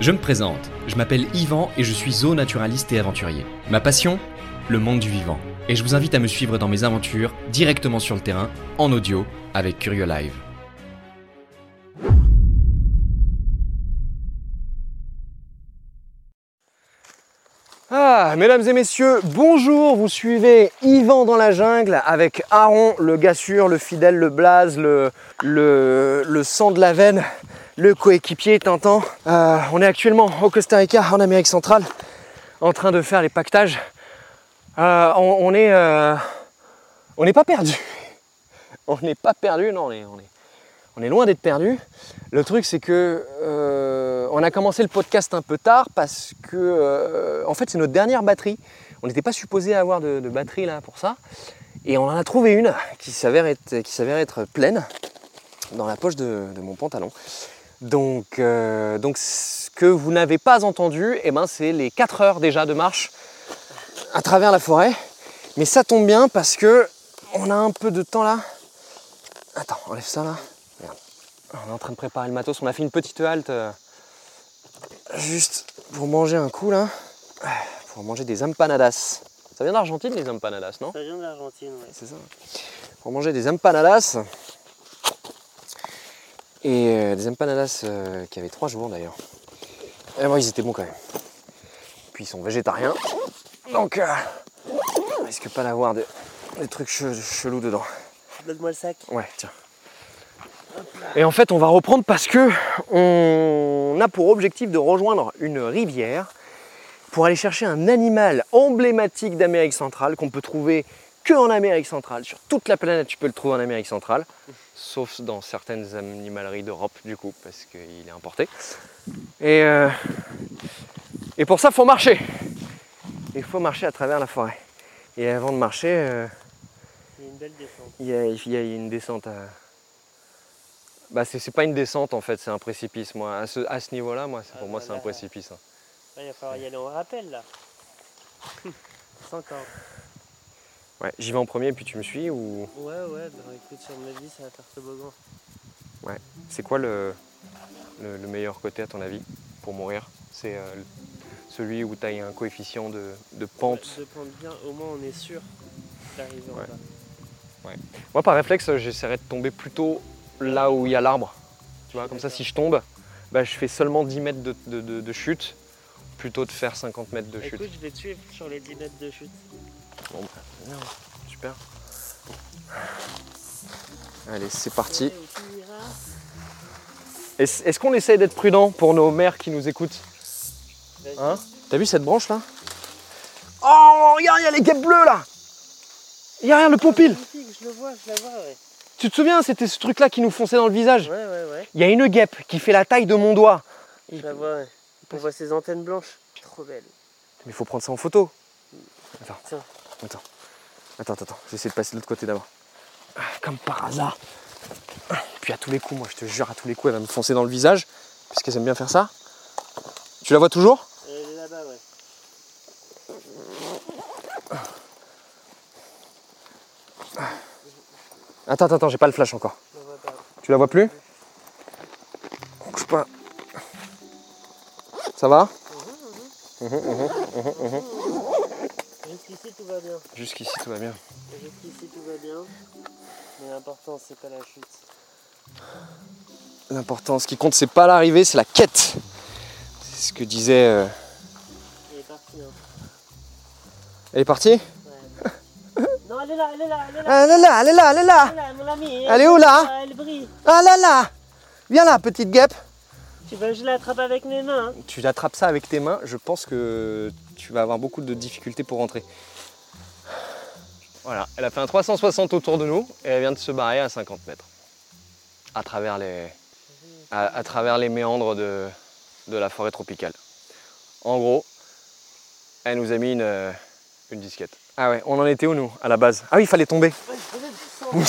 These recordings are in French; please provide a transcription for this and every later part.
Je me présente, je m'appelle Yvan et je suis zoonaturaliste et aventurier. Ma passion Le monde du vivant. Et je vous invite à me suivre dans mes aventures directement sur le terrain, en audio, avec Curio Live. Ah, mesdames et messieurs, bonjour, vous suivez Yvan dans la jungle avec Aaron, le gars le fidèle, le blaze, le, le, le sang de la veine, le coéquipier Tintin. Euh, on est actuellement au Costa Rica, en Amérique centrale, en train de faire les pactages. Euh, on, est, euh, n'est pas perdu. On n'est pas perdu, non, on est, loin d'être perdu. Le truc, c'est que on a commencé le podcast un peu tard parce que, en fait, c'est notre dernière batterie. On n'était pas supposé avoir de, batterie là pour ça, et on en a trouvé une qui s'avère être, pleine dans la poche de mon pantalon. Donc, euh, donc, ce que vous n'avez pas entendu, eh ben, c'est les 4 heures déjà de marche à travers la forêt. Mais ça tombe bien parce que on a un peu de temps là. Attends, enlève ça là. Merde. On est en train de préparer le matos. On a fait une petite halte euh, juste pour manger un coup là. Pour manger des empanadas. Ça vient d'Argentine les empanadas, non? Ça vient de l'Argentine, ouais. C'est ça. Pour manger des empanadas. Et euh, des empanadas euh, qui avaient trois jours d'ailleurs. Et moi, ils étaient bons quand même. Puis ils sont végétariens. Donc, euh, on risque pas d'avoir de- des trucs che- chelous dedans. Donne-moi le sac. Ouais, tiens. Et en fait, on va reprendre parce que on a pour objectif de rejoindre une rivière pour aller chercher un animal emblématique d'Amérique centrale qu'on peut trouver que en Amérique centrale. Sur toute la planète, tu peux le trouver en Amérique centrale, sauf dans certaines animaleries d'Europe, du coup, parce qu'il est importé. Et, euh, et pour ça, il faut marcher. Il faut marcher à travers la forêt. Et avant de marcher, euh, Il y a une belle descente. il y, a, il y a une descente à. Bah, c'est pas une descente en fait, c'est un précipice. Moi, à ce, à ce niveau-là, moi, Ah, pour moi, c'est un précipice. hein. Il va falloir y aller en rappel là. 50. Ouais, j'y vais en premier, puis tu me suis ou? Ouais, ouais, bah écoute, sur ma vie, ça va faire toboggan. c'est quoi le, le, le meilleur côté à ton avis pour mourir? C'est euh, celui où tu as un coefficient de, de pente? De pente bien, au moins on est sûr d'arriver en Ouais. bas. Moi, par réflexe, j'essaierais de tomber plutôt là où il y a l'arbre. Tu vois, comme ça, si je tombe, bah, je fais seulement 10 mètres de, de- de- de chute, plutôt de faire 50 mètres de chute. Écoute, je vais te suivre sur les 10 mètres de chute. Bon, bah, super. Allez, c'est parti. Est-ce qu'on essaye d'être prudent pour nos mères qui nous écoutent. Hein T'as vu cette branche là Oh, regarde, il y a les guêpes bleues là Il y a rien, le pompil Magnifique, Je le vois, je la vois, ouais. Tu te souviens, c'était ce truc là qui nous fonçait dans le visage Ouais, ouais, ouais. Il y a une guêpe qui fait la taille de mon doigt. Je la vois, ouais. On voit ses antennes blanches. Trop belle. Mais il faut prendre ça en photo. Attends. Tiens. Attends. Attends, attends. J'essaie de passer de l'autre côté d'abord. Comme par hasard. Puis à tous les coups, moi je te jure, à tous les coups, elle va me foncer dans le visage. Puisqu'elles aiment bien faire ça. Tu la vois toujours? Elle est là-bas, ouais. Attends, attends, attends, j'ai pas le flash encore. Je la vois pas. Tu la vois plus? Bouge pas. Ça va? Jusqu'ici, tout va bien. Jusqu'ici tout va bien. Jusqu'ici, tout va bien. Mais l'important, c'est pas la chute. L'important, ce qui compte, c'est pas l'arrivée, c'est la quête. C'est ce que disait. euh, Il est parti, hein. Elle est partie? Ouais. non, elle est là, elle est là, elle est là. Ah, Elle est là, elle est là, elle est là Elle est là, mon ami. Elle est où, là? Ah, Elle brille. Ah là là Viens là, petite guêpe Tu veux que je l'attrape avec mes mains? Hein Tu attrapes ça avec tes mains, je pense que tu vas avoir beaucoup de difficultés pour rentrer. Voilà, elle a fait un 360 autour de nous et elle vient de se barrer à 50 mètres. à travers les, à, à travers les méandres de, de la forêt tropicale. En gros, elle nous a mis une, euh, une disquette. Ah ouais, on en était où nous à la base? Ah oui, il fallait tomber. Oh.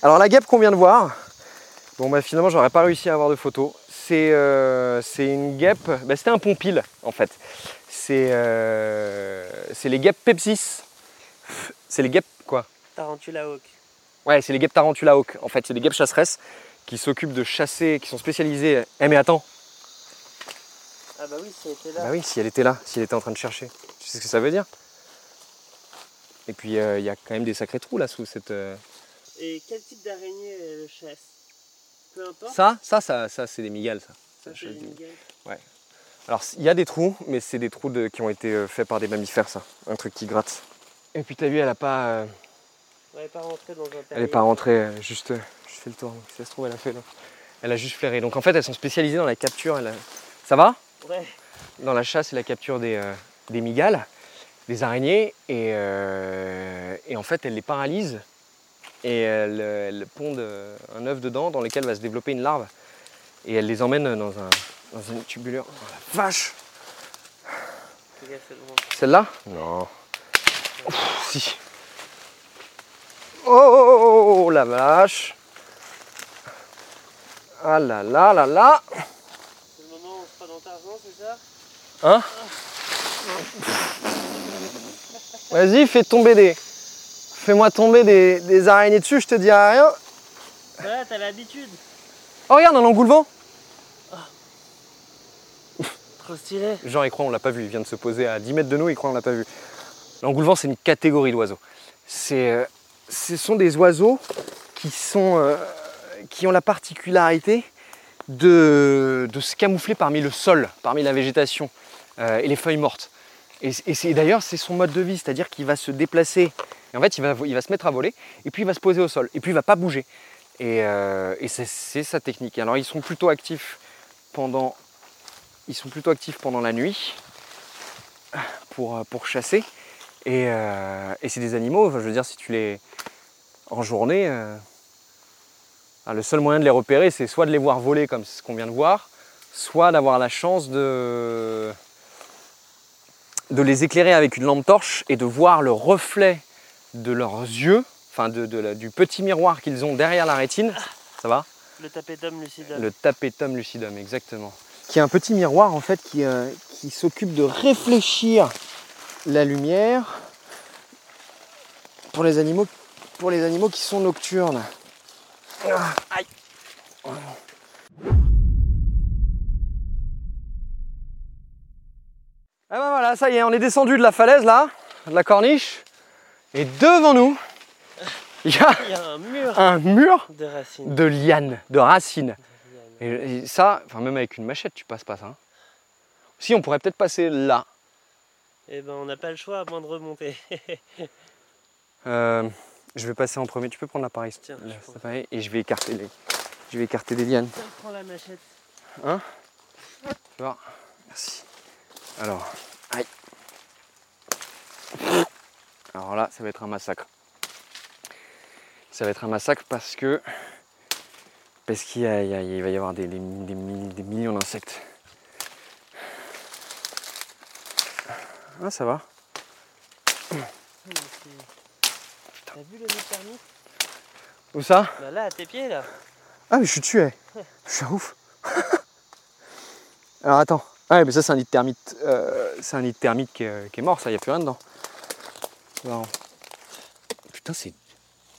Alors la guêpe qu'on vient de voir, bon bah finalement j'aurais pas réussi à avoir de photo. C'est euh, c'est une guêpe, bah, c'était un pompil en fait. C'est euh, les guêpes Pepsis. C'est les guêpes quoi? Tarantula Hawk. Ouais, c'est les guêpes Tarantula Hawk. En fait, c'est des guêpes chasseresses qui s'occupent de chasser, qui sont spécialisées. Eh mais attends, Ah bah oui, c'était là. bah oui, si elle était là, si elle était en train de chercher, tu sais ce que ça veut dire? Et puis euh, il y a quand même des sacrés trous là sous cette. euh, Et quel type d'araignée elle chasse? Peu importe. Ça, ça, ça, ça, c'est des migales ça. Ça, c'est je des migales. Alors il y a des trous, mais c'est des trous de- qui ont été euh, faits par des mammifères, ça. Un truc qui gratte. Et puis t'as vu, elle a pas, euh, On n'est pas rentré dans un terrier. elle est pas rentrée, euh, juste, juste fait le tour. Donc, si ça se trouve, elle a fait là. Elle a juste flairé. Donc en fait, elles sont spécialisées dans la capture. elle a- Ça va? Ouais. Dans la chasse et la capture des, euh, des migales, des araignées, et, euh, et en fait, elles les paralysent et elles, euh, elles pondent un œuf dedans dans lequel va se développer une larve. Et elles les emmènent dans, un, dans une tubulure. Oh la vache. Celle-là? Non. Ouf, si. Oh, oh, oh, oh, la vache. Ah là là là là. C'est le moment où on se prend dans Tarzan, c'est ça Hein? Vas-y, fais tomber des. Fais-moi tomber des, des araignées dessus, je te dis rien. Voilà, t'as l'habitude. Oh regarde, un engoulevent Trop stylé. Jean, il croit, on l'a pas vu. Il vient de se poser à 10 mètres de nous, il croit, on l'a pas vu. L'engoulevent, c'est une catégorie d'oiseaux. Euh, ce sont des oiseaux qui, sont, euh, qui ont la particularité de, de se camoufler parmi le sol, parmi la végétation euh, et les feuilles mortes. Et, d'ailleurs, c'est son mode de vie, c'est-à-dire qu'il va se déplacer. Et en fait, il va, se mettre à voler, et puis il va se poser au sol, et puis il va pas bouger. Et, euh, c'est, c'est sa technique. Alors, ils sont plutôt actifs pendant ils sont plutôt actifs pendant la nuit pour, euh, pour chasser. Et, euh, et c'est des animaux, je veux dire, si tu les. En journée, le seul moyen de les repérer, c'est soit de les voir voler comme ce qu'on vient de voir, soit d'avoir la chance de. de les éclairer avec une lampe torche et de voir le reflet de leurs yeux, enfin de, de la- du petit miroir qu'ils ont derrière la rétine. Ça va Le tapetum lucidum. le tapetum lucidum, exactement. Qui est un petit miroir en fait qui, euh, qui s'occupe de réfléchir la lumière pour les animaux, pour les animaux qui sont nocturnes. Ah, aïe. Ah ben voilà, ça y est, on est descendu de la falaise là, de la corniche, et devant nous, il y a Il y a un mur un mur de racines. de lianes, de racines. Et, et ça, enfin même avec une machette, tu passes pas ça. hein. Si, on pourrait peut-être passer là. Eh ben, on n'a pas le choix à moins de remonter. Euh, je vais passer en premier. Tu peux prendre l'appareil, Tiens, là, je cet prends. appareil, et je vais écarter les, je vais écarter les lianes. Tiens, prends la machette. Tu vois? Merci. Alors, aïe. Alors là, ça va être un massacre. Ça va être un massacre parce que parce qu'il va y avoir des, des- des mi- des millions d'insectes. Ah, ça va. T'as vu le nid Où ça? Bah là, à tes pieds, là. Ah, mais je suis tué. Je suis un ouf. Alors attends. Ah, ouais, mais ça, c'est un nid de termite. euh, c'est un nid de termite qui est, qui est mort, ça, il n'y a plus rien dedans. Putain, c'est,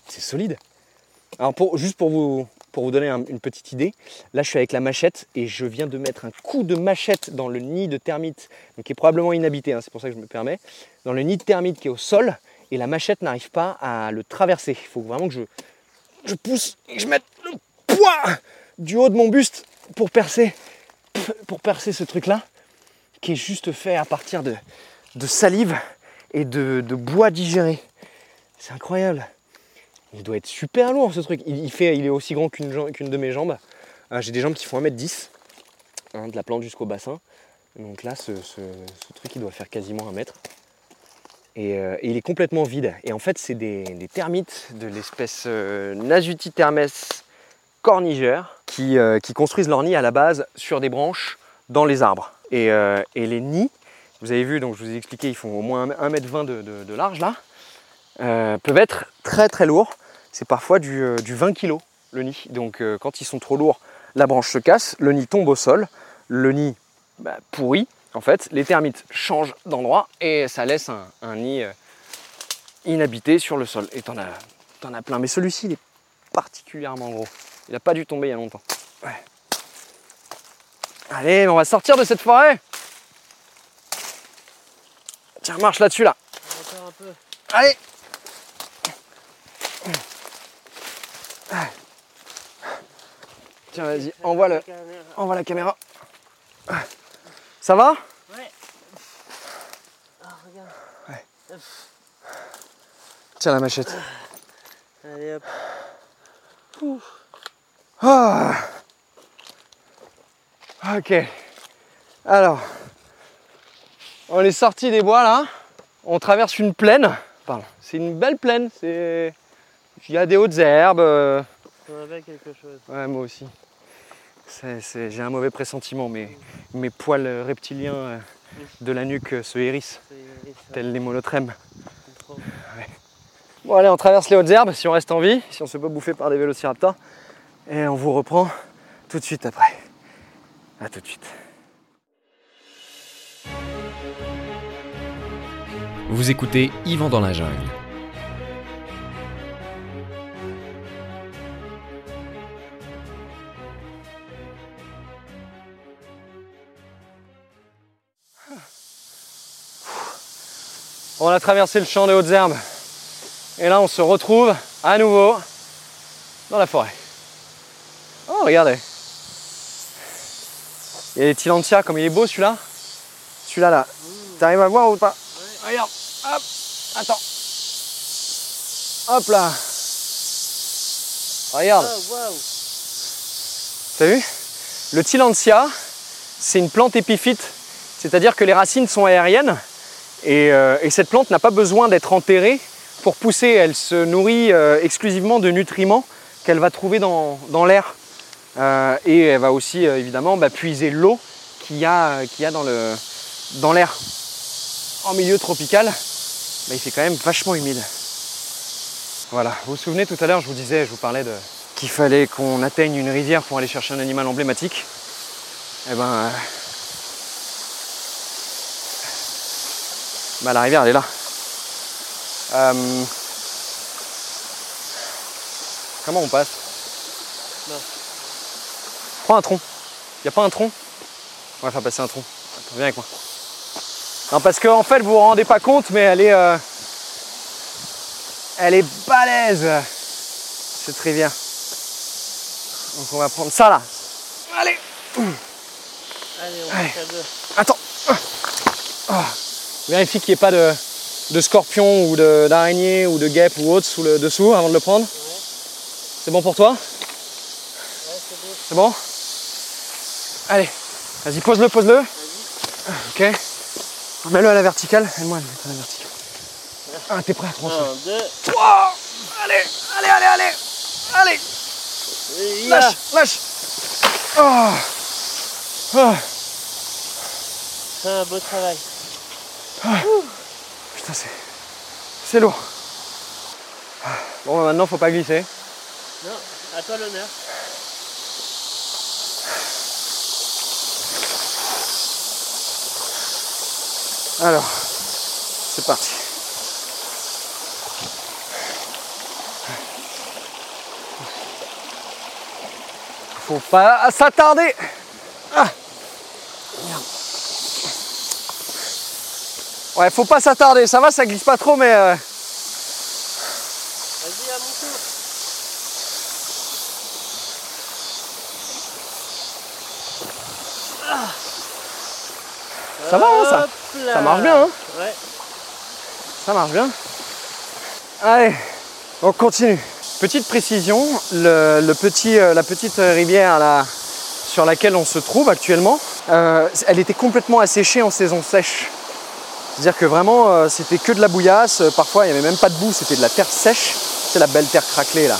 solide. Alors, pour, juste pour vous, donner un- une petite idée, là, je suis avec la machette et je viens de mettre un coup de machette dans le nid de termite, donc qui est probablement inhabité, hein, c'est pour ça que je me permets, dans le nid de termite qui est au sol et la machette n'arrive pas à le traverser. Il faut vraiment que je, je pousse et que je mette le poids du haut de mon buste pour percer, pour percer ce truc-là, qui est juste fait à partir de, de salive et de, bois digéré. C'est incroyable. Il doit être super lourd ce truc. Il, fait, il est aussi grand qu'une qu'une de mes jambes. Euh, J'ai des jambes qui font 1m10, hein, de la plante jusqu'au bassin. Donc là, ce, ce- truc, il doit faire quasiment un mètre. Et, euh, il est complètement vide. Et en fait, c'est des, termites de l'espèce euh, Nasutitermes euh, qui construisent leur nid à la base sur des branches dans les arbres. Et les nids, vous avez vu, donc je vous ai expliqué, ils font au moins 1m20 de, large là, euh, peuvent être très très lourds. C'est parfois du, euh, du 20 kg le nid. Donc euh, quand ils sont trop lourds, la branche se casse, le nid tombe au sol, le nid bah, pourrit. En fait, les termites changent d'endroit et ça laisse un, nid euh, inhabité sur le sol. Et t'en as, as plein. Mais celui-ci, il est particulièrement gros. Il n'a pas dû tomber il y a longtemps. Allez, on va sortir de cette forêt. Tiens, marche là-dessus là. Encore un peu. Allez Tiens, vas-y, envoie, le, envoie la caméra. Ça va? Ouais. Regarde. Tiens la machette. Allez hop. Ah. Ok. Alors, on est sorti des bois là. On traverse une plaine. Pardon. C'est une belle plaine. C'est. Il y a des hautes herbes. euh, rappelle quelque chose. Ouais, moi aussi. C'est- c'est- J'ai un mauvais pressentiment. Mes, mes poils reptiliens euh, de la nuque euh, se hérissent, tels les monotrèmes. Bon, allez, on traverse les hautes herbes si on reste en vie, si on se pas bouffer par des vélociraptors. Et on vous reprend tout de suite après. A tout de suite. Vous écoutez Yvan dans la jungle. On a traversé le champ des hautes herbes. Et là, on se retrouve à nouveau dans la forêt. Oh, regardez. Il y a des Tilantia, comme il est beau celui-là. Celui-là, là. T'arrives à voir ou pas? Regarde. Hop. Attends. Hop là. Regarde. Waouh. T'as vu? Le Tilantia, c'est une plante épiphyte, c'est-à-dire que les racines sont aériennes et, euh, et cette plante n'a pas besoin d'être enterrée pour pousser. Elle se nourrit euh, exclusivement de nutriments qu'elle va trouver dans, dans l'air. Euh, et elle va aussi évidemment bah, puiser l'eau qu'il y a, y dans l'air. En milieu tropical, bah, il fait quand même vachement humide. Voilà, vous vous souvenez tout à l'heure, je vous disais, je vous parlais de qu'il fallait qu'on atteigne une rivière pour aller chercher un animal emblématique. Eh ben, euh, bah, la rivière elle est là. Euh, Comment on passe? Non. Prends un tronc. Y a pas un tronc? On va faire passer un tronc. Attends, viens avec moi. Non, parce qu'en en fait, vous vous rendez pas compte, mais elle est, euh, elle est balèze cette rivière. Donc on va prendre ça là. Allez, Allez, on Allez. à deux. attends. Ah. Vérifie qu'il n'y ait pas de, de scorpion ou d'araignée ou de guêpe ou autre sous le dessous avant de le prendre. C'est bon pour toi? Ouais, c'est bon. C'est bon? Allez, vas-y, pose-le, pose-le. Ok. Mets-le à la verticale. Le mettre à la verticale. Ah, t'es prêt à trancher Un, deux. Wow Allez, allez, allez, allez Allez Et. Lâche, lâche Ah. Ah. C'est un beau travail. Putain, c'est. C'est lourd. Bon, bah, maintenant, faut pas glisser. Non, à toi l'honneur. Alors, c'est parti. Faut pas s'attarder. Ah. Merde. Ouais, faut pas s'attarder. Ça va, ça glisse pas trop, mais. euh, Vas-y, à mon tour. Ça va, hein, ça-? Ça marche bien, hein Ouais. Ça marche bien. Allez, on continue. Petite précision, le, le petit, euh, la petite rivière là, sur laquelle on se trouve actuellement, euh, elle était complètement asséchée en saison sèche. C'est-à-dire que vraiment, euh, c'était que de la bouillasse. Parfois, il n'y avait même pas de boue, c'était de la terre sèche. C'est la belle terre craquelée là,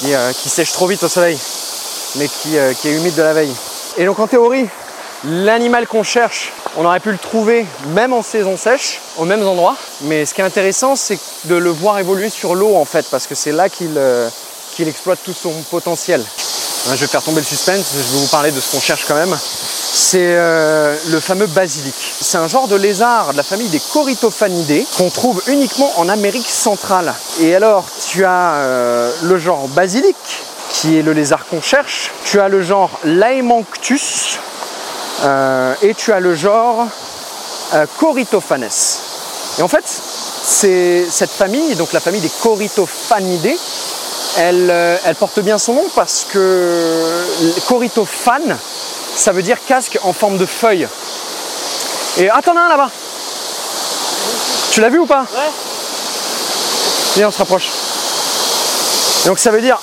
qui, qui sèche trop vite au soleil, mais qui, qui est humide de la veille. Et donc en théorie, l'animal qu'on cherche, on aurait pu le trouver même en saison sèche, aux mêmes endroits. Mais ce qui est intéressant, c'est de le voir évoluer sur l'eau en fait, parce que c'est là qu'il euh, exploite tout son potentiel. Je vais faire tomber le suspense, je vais vous parler de ce qu'on cherche quand même. C'est euh, le fameux basilic. C'est un genre de lézard de la famille des Corytophanidés qu'on trouve uniquement en Amérique centrale. Et alors, tu as euh, le genre basilic, qui est le lézard qu'on cherche. Tu as le genre Laemanctus. Euh, et tu as le genre euh, Corytophanes. Et en fait, c'est cette famille, donc la famille des Corytophanidés, elle, euh, elle porte bien son nom parce que Corytophane, ça veut dire casque en forme de feuille. Et t'en as un là-bas Tu l'as vu ou pas Ouais. Viens, on se rapproche. Donc ça veut dire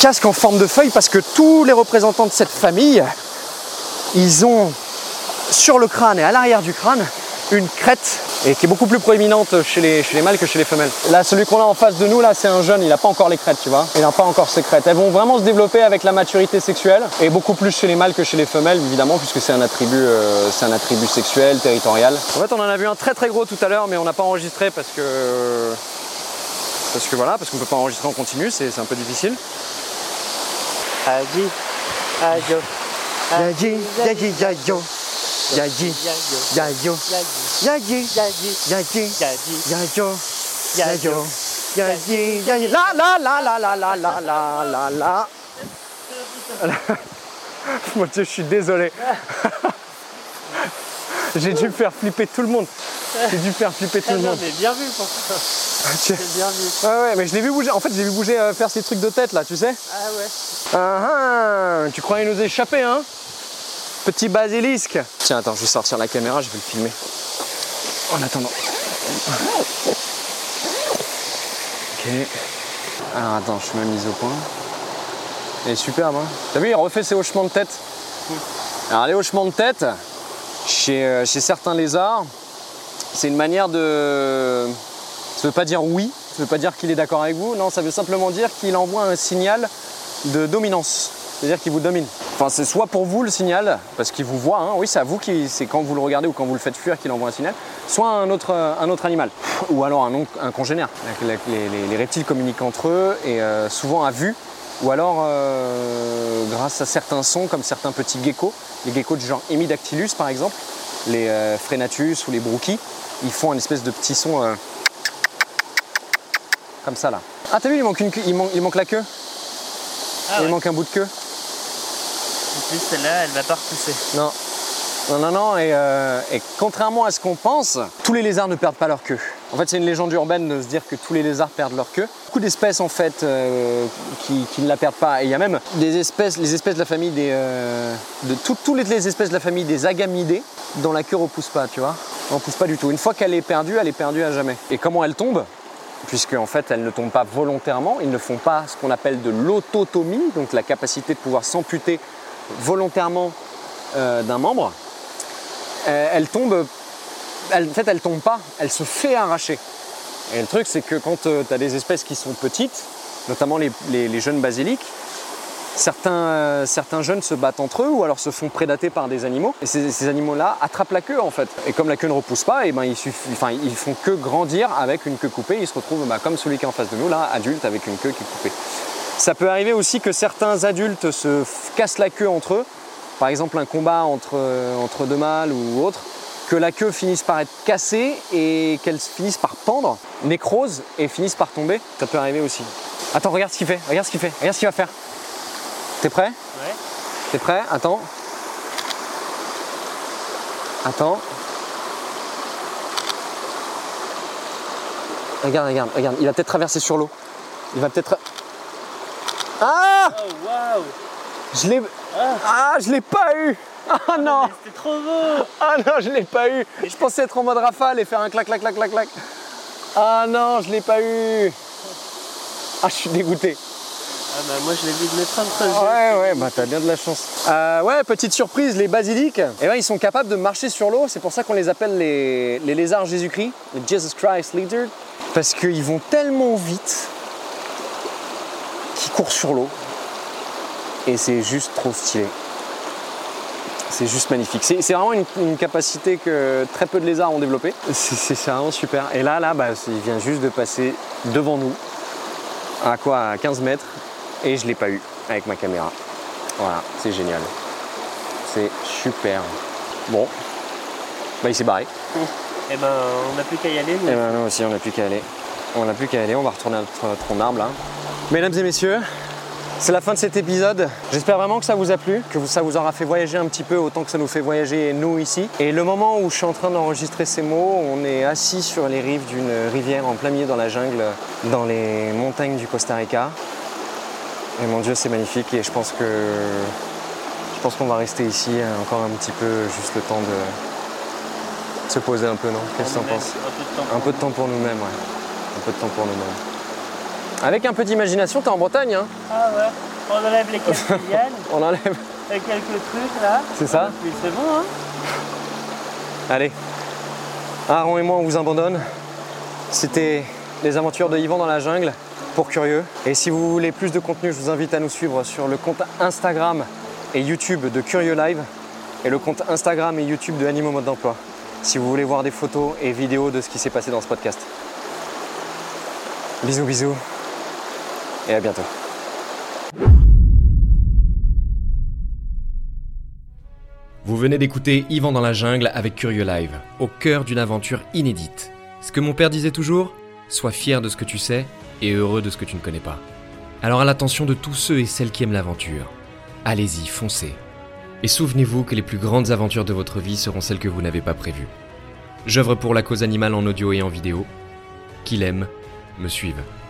casque en forme de feuille parce que tous les représentants de cette famille, ils ont sur le crâne et à l'arrière du crâne une crête et qui est beaucoup plus proéminente chez les, chez les mâles que chez les femelles. Là, celui qu'on a en face de nous, là, c'est un jeune, il n'a pas encore les crêtes, tu vois. Il n'a pas encore ses crêtes. Elles vont vraiment se développer avec la maturité sexuelle et beaucoup plus chez les mâles que chez les femelles, évidemment, puisque c'est un attribut, euh, un attribut sexuel, territorial. En fait, on en a vu un très très gros tout à l'heure, mais on n'a pas enregistré parce que parce que voilà, parce qu'on peut pas enregistrer en continu, c'est un peu difficile. Agi. Ayo. Yayi, yayi, yayo. Yayi, yayo. Yayi, yayi, yayo. Yayo. Yayi, yayi. La la la la la la la la la la. Mon Dieu, je suis désolé. J'ai dû faire flipper tout le monde. J'ai dû faire flipper tout le monde. mais bien vu pour ça. Bien vu. Ouais, ouais, mais je l'ai vu bouger. En fait, je l'ai vu bouger, euh, faire ces trucs de tête là, tu sais. Ah ouais. Ah, ah, tu croyais nous échapper, hein? Petit basilisque. Tiens, attends, je vais sortir la caméra, je vais le filmer. En attendant. Ok. Alors attends, je suis mise au point. Est superbe, hein T'as vu, il refait ses hochements de tête. Alors les hochements de tête, chez, euh, chez certains lézards, c'est une manière de... Ça veut pas dire oui, ça veut pas dire qu'il est d'accord avec vous, non, ça veut simplement dire qu'il envoie un signal de dominance, c'est-à-dire qu'il vous domine. Enfin, c'est soit pour vous le signal, parce qu'il vous voit, hein, oui, c'est à vous qui, c'est quand vous le regardez ou quand vous le faites fuir qu'il envoie un signal, soit un autre, un autre animal, ou alors un, congénère. Les, les- les- les reptiles communiquent entre eux et euh, souvent à vue, ou alors euh, grâce à certains sons comme certains petits geckos, les geckos du genre Hemidactylus par exemple, les euh, Phrenatus ou les Brookies, ils font un espèce de petit son euh, comme ça là. Ah t'as vu, il manque, une queue- il manque, il manque la queue, Ah il ouais. manque un bout de queue? En plus, celle-là, elle va pas repousser. Non. Non, non, non, et, euh, et contrairement à ce qu'on pense, tous les lézards ne perdent pas leur queue. En fait, c'est une légende urbaine de se dire que tous les lézards perdent leur queue. Beaucoup d'espèces, en fait, euh, qui, ne la perdent pas. Et il y a même des espèces, les espèces de la famille des. euh, de tout- toutes les espèces de la famille des agamidés dont la queue repousse pas, tu vois. Elle repousse pas du tout. Une fois qu'elle est perdue, elle est perdue à jamais. Et comment elle tombe? Puisque en fait elles ne tombent pas volontairement, ils ne font pas ce qu'on appelle de l'autotomie, donc la capacité de pouvoir s'amputer volontairement euh, d'un membre. Euh, elle tombe, en fait elle tombe pas, elle se fait arracher. Et le truc c'est que quand tu as des espèces qui sont petites, notamment les, jeunes basiliques, certains, euh, certains jeunes se battent entre eux ou alors se font prédater par des animaux. Et ces, animaux-là attrapent la queue en fait. Et comme la queue ne repousse pas, et ben, ils, suffit- enfin, ils font que grandir avec une queue coupée. Ils se retrouvent bah, comme celui qui est en face de nous, là, adulte avec une queue qui est coupée. Ça peut arriver aussi que certains adultes se cassent la queue entre eux. Par exemple, un combat entre, euh, entre deux mâles ou autre, que la queue finisse par être cassée et qu'elle finisse par pendre, nécrose et finisse par tomber. Ça peut arriver aussi. Attends, regarde ce qu'il fait, regarde ce qu'il fait, regarde ce qu'il va faire. T'es prêt? Ouais. T'es prêt? Attends. Attends. Regarde, regarde, regarde. Il va peut-être traverser sur l'eau. Il va peut-être. Ah Oh waouh Je l'ai. Ah, je l'ai pas eu Ah non C'était trop beau Ah non, je l'ai pas eu Je pensais être en mode rafale et faire un clac, clac, clac, clac, clac. Ah non, je l'ai pas eu Ah, je suis dégoûté. Ah bah moi je l'ai vu de mes yeux. Ouais, ouais, bah t'as bien de la chance. Euh, ouais, petite surprise, les basiliques, eh ben, ils sont capables de marcher sur l'eau. C'est pour ça qu'on les appelle les, les lézards Jésus-Christ, les Jesus Christ Lizard. Parce qu'ils vont tellement vite courent sur l'eau. Et c'est juste trop stylé. C'est juste magnifique. C'est c'est vraiment une, une capacité que très peu de lézards ont développée. C'est- vraiment super. Et là, là, bah, il vient juste de passer devant nous. À quoi? À 15 mètres. Et je l'ai pas eu avec ma caméra. Voilà, c'est génial. C'est super. Bon. Bah il s'est barré. Eh ben on n'a plus qu'à y aller. nous. Et ben nous aussi on n'a plus qu'à aller. On n'a plus qu'à aller, on va retourner à notre tronc d'arbre là. Mesdames et messieurs, c'est la fin de cet épisode. J'espère vraiment que ça vous a plu, que ça vous aura fait voyager un petit peu autant que ça nous fait voyager nous ici. Et le moment où je suis en train d'enregistrer ces mots, on est assis sur les rives d'une rivière en plein milieu dans la jungle, dans les montagnes du Costa Rica. Et mon Dieu, c'est magnifique et je pense que je pense qu'on va rester ici encore un petit peu, juste le temps de se poser un peu, non? Qu'est-ce que t'en Nous-mêmes, penses? Un peu de temps. un peu de temps pour nous-mêmes, ouais. Un peu de temps pour nous-mêmes. Avec un peu d'imagination, t'es en Bretagne, hein Ah ouais. On enlève les capilianes, On enlève. quelques trucs là. C'est ça Puis c'est bon hein. Allez. Aaron et moi, on vous abandonne. C'était les aventures de Yvan dans la jungle pour curieux. Et si vous voulez plus de contenu, je vous invite à nous suivre sur le compte Instagram et YouTube de Curieux Live et le compte Instagram et YouTube de Animaux Mode d'Emploi. Si vous voulez voir des photos et vidéos de ce qui s'est passé dans ce podcast. Bisous, bisous. Et à bientôt. Vous venez d'écouter Yvan dans la jungle avec Curieux Live, au cœur d'une aventure inédite. Ce que mon père disait toujours, sois fier de ce que tu sais et heureux de ce que tu ne connais pas. Alors à l'attention de tous ceux et celles qui aiment l'aventure, allez-y, foncez. Et souvenez-vous que les plus grandes aventures de votre vie seront celles que vous n'avez pas prévues. J'œuvre pour la cause animale en audio et en vidéo. Qu'il aime, me suive.